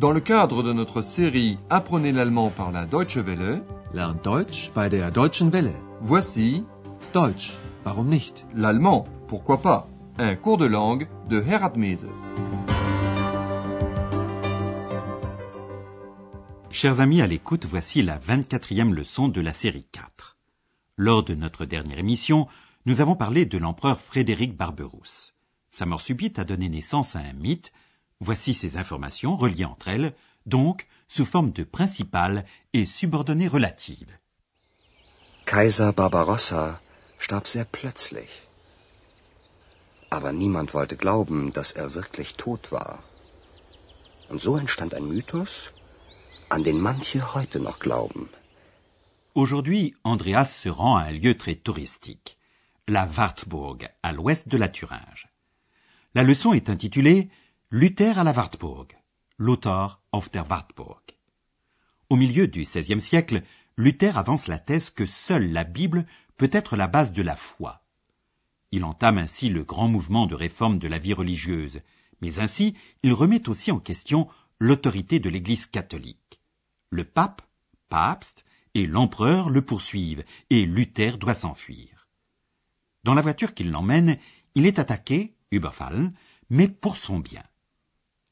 Dans le cadre de notre série Apprenez l'allemand par la Deutsche Welle, Lernt Deutsch bei der Deutschen Welle. voici Deutsch, warum nicht? l'allemand, pourquoi pas, un cours de langue de Herat Mese. Chers amis à l'écoute, voici la 24e leçon de la série 4. Lors de notre dernière émission, nous avons parlé de l'empereur Frédéric Barberousse. Sa mort subite a donné naissance à un mythe. Voici ces informations reliées entre elles, donc sous forme de principales et subordonnées relatives. Kaiser Barbarossa starb sehr plötzlich. Aber niemand wollte glauben, dass er wirklich tot war. Und so entstand ein Mythos, an den manche heute noch glauben. Aujourd'hui, Andreas se rend à un lieu très touristique, la Wartburg, à l'ouest de la Thuringe. La leçon est intitulée Luther à la Wartburg, Luther auf der Wartburg. Au milieu du XVIe siècle, Luther avance la thèse que seule la Bible peut être la base de la foi. Il entame ainsi le grand mouvement de réforme de la vie religieuse, mais ainsi il remet aussi en question l'autorité de l'Église catholique. Le pape, Papst, et l'empereur le poursuivent, et Luther doit s'enfuir. Dans la voiture qui l'emmène, il est attaqué, Überfallen, mais pour son bien.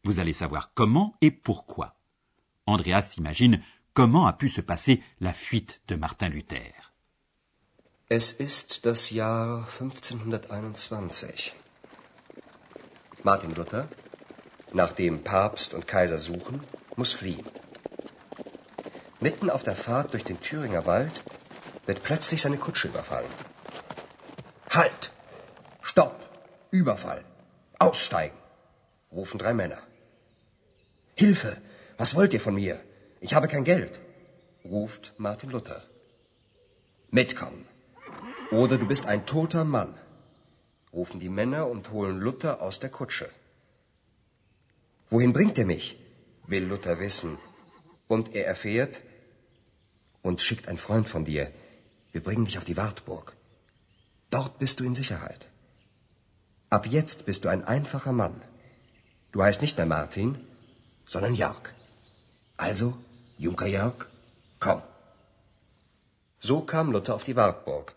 Vous allez savoir comment et pourquoi. Andreas s'imagine comment a pu se passer la fuite de Martin Luther. Es ist das Jahr 1521. Martin Luther, nachdem Papst und Kaiser suchen, muss fliehen. Mitten auf der Fahrt durch den Thüringer Wald wird plötzlich seine Kutsche überfallen. Halt! Stopp! Überfall! Aussteigen! rufen drei Männer. Hilfe! Was wollt ihr von mir? Ich habe kein Geld, ruft Martin Luther. Mitkommen. Oder du bist ein toter Mann, rufen die Männer und holen Luther aus der Kutsche. Wohin bringt er mich? will Luther wissen. Und er erfährt, uns schickt ein Freund von dir. Wir bringen dich auf die Wartburg. Dort bist du in Sicherheit. Ab jetzt bist du ein einfacher Mann. Du heißt nicht mehr Martin, sondern Jörg. Also, Junker Jörg, komm. So kam Luther auf die Wartburg,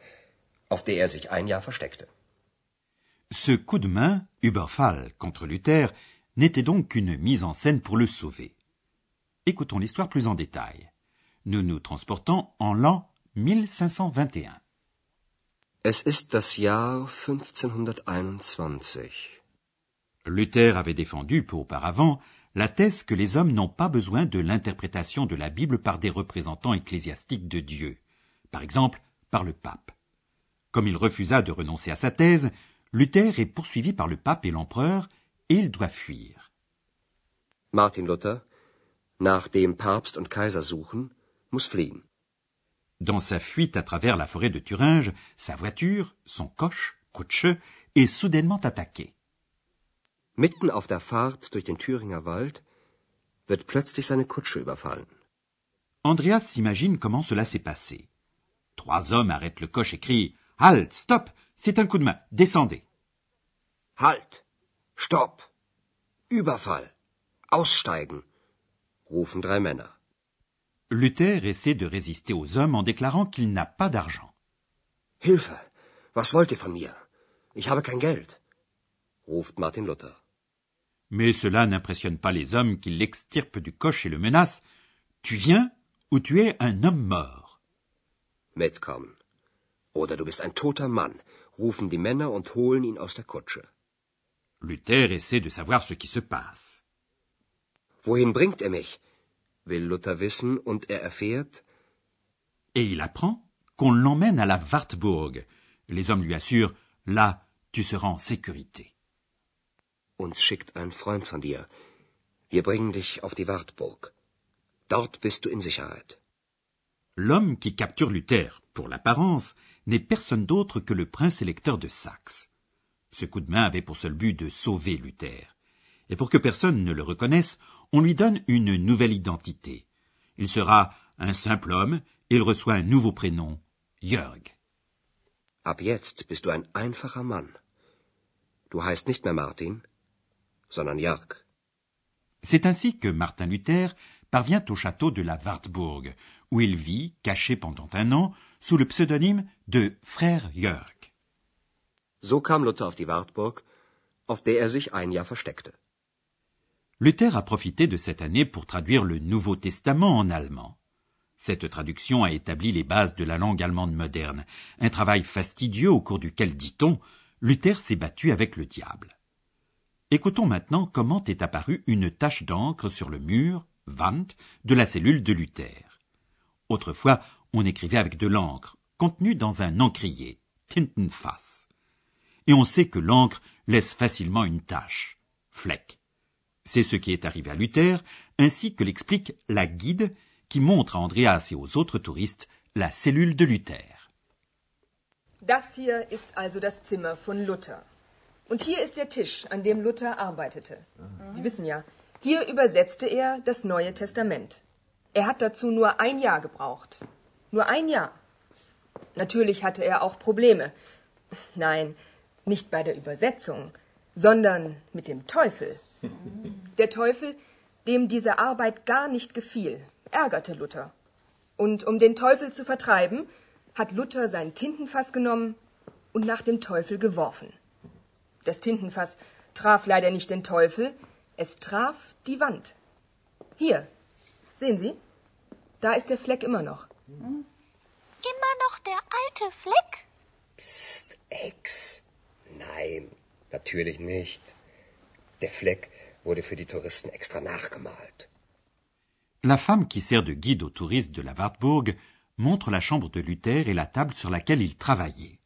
auf der er sich ein Jahr versteckte. Ce coup de main, Überfall, contre Luther, n'était donc qu'une mise en scène pour le sauver. Écoutons l'histoire plus en détail. Nous nous transportons en l'an 1521. Es ist das Jahr 1521. Luther avait défendu, peu auparavant, la thèse que les hommes n'ont pas besoin de l'interprétation de la Bible par des représentants ecclésiastiques de Dieu, par exemple par le pape. Comme il refusa de renoncer à sa thèse, Luther est poursuivi par le pape et l'empereur et il doit fuir. Martin Luther, nachdem Papst und Kaiser suchen, muss fliehen. Dans sa fuite à travers la forêt de Thuringe, sa voiture, son coche, Kutsche, est soudainement attaquée. Mitten auf der Fahrt durch den Thüringer Wald wird plötzlich seine Kutsche überfallen. Andreas s'imagine comment cela s'est passé. Trois hommes arrêtent le coche et crient Halt, stop, c'est un coup de main, descendez. Halt! Stopp! Überfall! Aussteigen! rufen drei Männer. Luther essaie de résister aux hommes en déclarant qu'il n'a pas d'argent. Hilfe! Was wollt ihr von mir? Ich habe kein Geld, ruft Martin Luther. Mais cela n'impressionne pas les hommes qui l'extirpent du coche et le menacent. Tu viens ou tu es un homme mort. Mitkommen. Oder du bist ein toter Mann, rufen die Männer und holen ihn aus der Kutsche. Luther essaie de savoir ce qui se passe. Wohin bringt er mich? will Luther wissen und er erfährt, Et il apprend qu'on l'emmène à la Wartburg. Les hommes lui assurent Là, tu seras en sécurité. Uns schickt ein Freund von dir. Wir bringen dich auf die Wartburg. Dort bist du in Sicherheit. L'homme qui capture Luther, pour l'apparence, n'est personne d'autre que le prince électeur de Saxe. Ce coup de main avait pour seul but de sauver Luther. Et pour que personne ne le reconnaisse, on lui donne une nouvelle identité. Il sera un simple homme et il reçoit un nouveau prénom, Jörg. Ab jetzt bist du ein einfacher Mann. Du heißt nicht mehr Martin. C'est ainsi que Martin Luther parvient au château de la Wartburg, où il vit, caché pendant un an, sous le pseudonyme de Frère Jörg. So kam Luther auf die Wartburg, auf der er sich ein Jahr versteckte. Luther a profité de cette année pour traduire le Nouveau Testament en allemand. Cette traduction a établi les bases de la langue allemande moderne, un travail fastidieux au cours duquel, dit-on, Luther s'est battu avec le diable. Écoutons maintenant comment est apparue une tache d'encre sur le mur, Wand, de la cellule de Luther. Autrefois, on écrivait avec de l'encre, contenue dans un encrier, Tintenfass. Et on sait que l'encre laisse facilement une tache, Fleck. C'est ce qui est arrivé à Luther, ainsi que l'explique la guide qui montre à Andreas et aux autres touristes la cellule de Luther. Luther. Und hier ist der Tisch, an dem Luther arbeitete. Sie wissen ja, hier übersetzte er das Neue Testament. Er hat dazu nur ein Jahr gebraucht. Nur ein Jahr. Natürlich hatte er auch Probleme. Nein, nicht bei der Übersetzung, sondern mit dem Teufel. Der Teufel, dem diese Arbeit gar nicht gefiel, ärgerte Luther. Und um den Teufel zu vertreiben, hat Luther sein Tintenfass genommen und nach dem Teufel geworfen. Das Tintenfass traf leider nicht den Teufel, es traf die Wand. Hier, sehen Sie? Da ist der Fleck immer noch. Immer noch der alte Fleck? Psst, Ex. Nein, natürlich nicht. Der Fleck wurde für die Touristen extra nachgemalt. La femme qui sert de guide aux touristes de la Wartburg montre la chambre de Luther et la table sur laquelle il travaillait.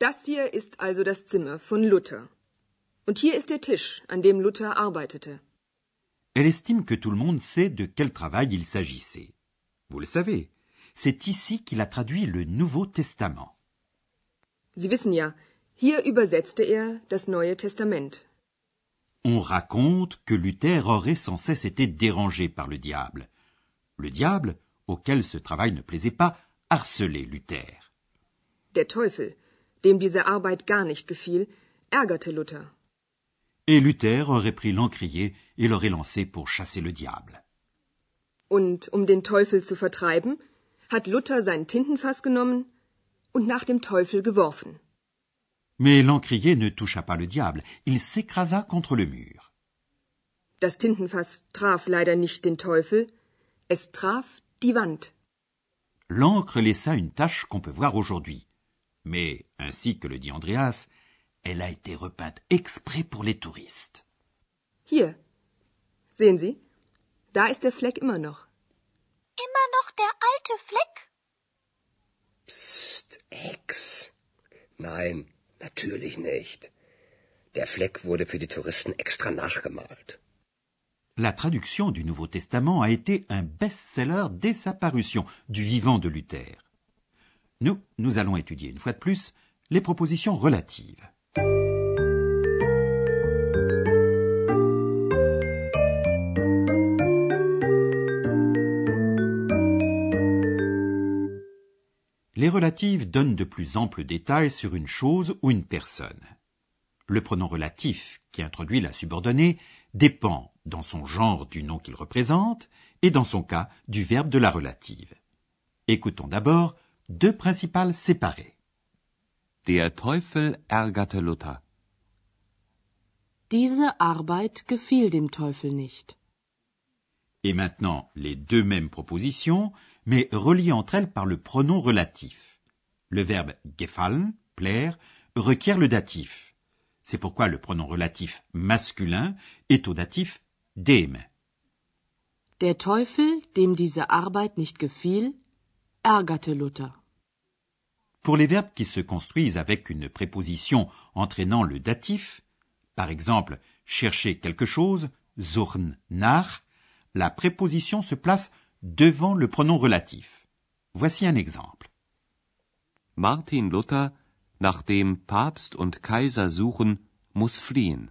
Das hier ist also das Zimmer von Luther. Und hier ist der Tisch, an dem Luther arbeitete. Elle estime que tout le monde sait de quel travail il s'agissait. Vous le savez, c'est ici qu'il a traduit le Nouveau Testament. Sie wissen ja, hier übersetzte er das Neue Testament. On raconte que Luther aurait sans cesse été dérangé par le diable. Le diable, auquel ce travail ne plaisait pas, harcelait Luther. Der Teufel, dem diese Arbeit gar nicht gefiel, ärgerte Luther. Et Luther aurait pris l'encrier et l'aurait lancé pour chasser le diable. Und um den Teufel zu vertreiben, hat Luther sein Tintenfass genommen und nach dem Teufel geworfen. Mais l'encrier ne toucha pas le diable, il s'écrasa contre le mur. Das Tintenfass traf leider nicht den Teufel, es traf die Wand. L'encre laissa une tache qu'on peut voir aujourd'hui. Mais, ainsi que le dit Andreas, elle a été repeinte exprès pour les touristes. Hier, sehen Sie? Da ist der Fleck immer noch. Immer noch der alte Fleck? Psst, Ex. Nein, natürlich nicht. Der Fleck wurde für die Touristen extra nachgemalt. La traduction du Nouveau Testament a été un best-seller dès sa parution, du vivant de Luther. Nous, nous allons étudier une fois de plus les propositions relatives. Les relatives donnent de plus amples détails sur une chose ou une personne. Le pronom relatif, qui introduit la subordonnée, dépend, dans son genre, du nom qu'il représente, et dans son cas, du verbe de la relative. Écoutons d'abord deux principales séparées. Der Teufel ärgerte Luther. Diese Arbeit gefiel dem Teufel nicht. Et maintenant, les deux mêmes propositions, mais reliées entre elles par le pronom relatif. Le verbe gefallen, plaire, requiert le datif. C'est pourquoi le pronom relatif masculin est au datif dem. Der Teufel, dem diese Arbeit nicht gefiel, ärgerte Luther. Pour les verbes qui se construisent avec une préposition entraînant le datif, par exemple chercher quelque chose, suchen nach, la préposition se place devant le pronom relatif. Voici un exemple. Martin Luther, nachdem Papst und Kaiser suchen, muss fliehen.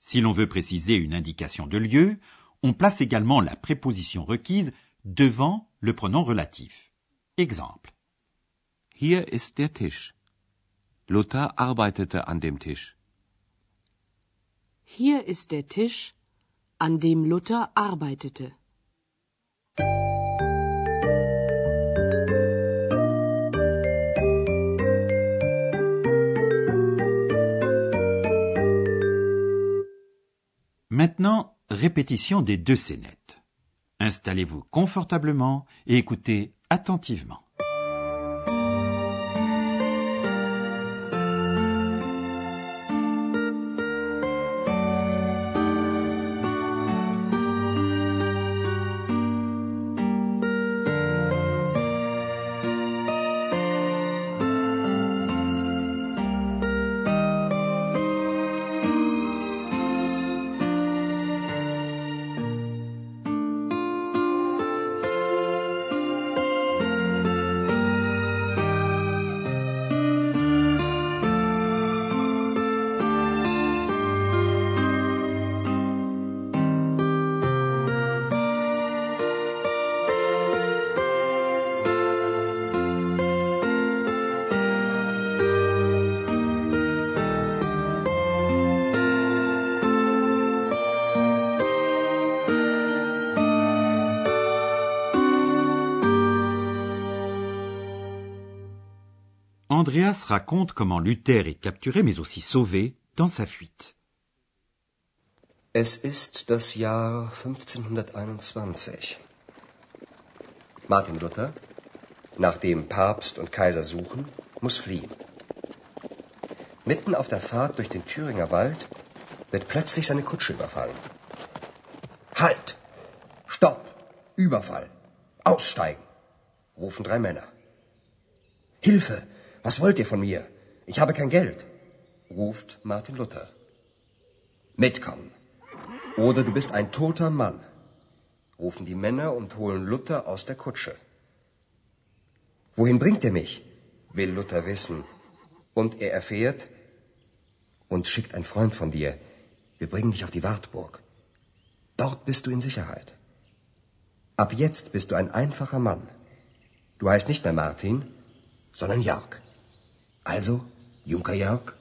Si l'on veut préciser une indication de lieu, on place également la préposition requise devant le pronom relatif. Exemple. Hier ist der Tisch. Luther arbeitete an dem Tisch. Hier ist der Tisch. an dem Luther arbeitete. Maintenant, répétition des deux scénettes. Installez-vous confortablement et écoutez attentivement. Andreas raconte comment Luther est capturé mais aussi sauvé dans sa fuite. Es ist das Jahr 1521. Martin Luther, nachdem Papst und Kaiser suchen, muss fliehen. Mitten auf der Fahrt durch den Thüringer Wald wird plötzlich seine Kutsche überfallen. Halt! Stopp! Überfall! Aussteigen! rufen drei Männer. Hilfe! Was wollt ihr von mir? Ich habe kein Geld, ruft Martin Luther. Mitkommen. Oder du bist ein toter Mann, rufen die Männer und holen Luther aus der Kutsche. Wohin bringt ihr mich? will Luther wissen. Und er erfährt, uns schickt ein Freund von dir. Wir bringen dich auf die Wartburg. Dort bist du in Sicherheit. Ab jetzt bist du ein einfacher Mann. Du heißt nicht mehr Martin, sondern Jörg. Also, Junker Jörg,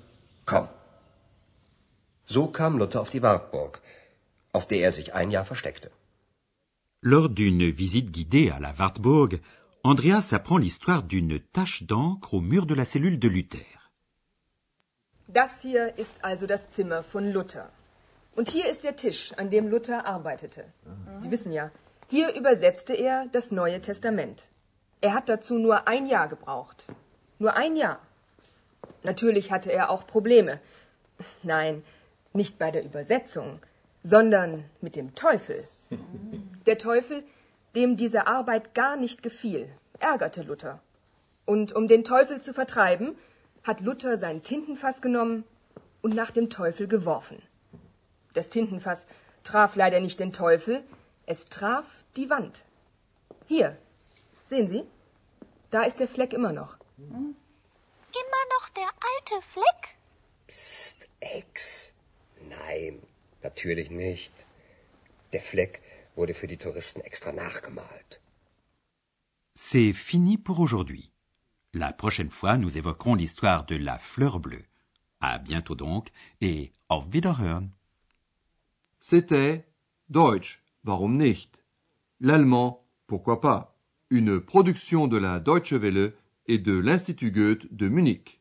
komm. So kam Luther auf die Wartburg, auf der er sich ein Jahr versteckte. Lors d'une visite guidée à la Wartburg, Andreas apprend l'histoire d'une tache d'encre au mur de la cellule de Luther. Das hier ist also das Zimmer von Luther. Und hier ist der Tisch, an dem Luther arbeitete. Sie wissen ja, hier übersetzte er das Neue Testament. Er hat dazu nur ein Jahr gebraucht. Nur ein Jahr. Natürlich hatte er auch Probleme. Nein, nicht bei der Übersetzung, sondern mit dem Teufel. Der Teufel, dem diese Arbeit gar nicht gefiel, ärgerte Luther. Und um den Teufel zu vertreiben, hat Luther sein Tintenfass genommen und nach dem Teufel geworfen. Das Tintenfass traf leider nicht den Teufel, es traf die Wand. Hier, sehen Sie, da ist der Fleck immer noch. Immer noch der alte Fleck? Psst, Ex. Nein, natürlich nicht. Der Fleck wurde für die Touristen extra nachgemalt. C'est fini pour aujourd'hui. La prochaine fois, nous évoquerons l'histoire de la fleur bleue. À bientôt donc et auf Wiederhören. C'était Deutsch, warum nicht? L'allemand, pourquoi pas? Une production de la Deutsche Welle et de l'Institut Goethe de Munich.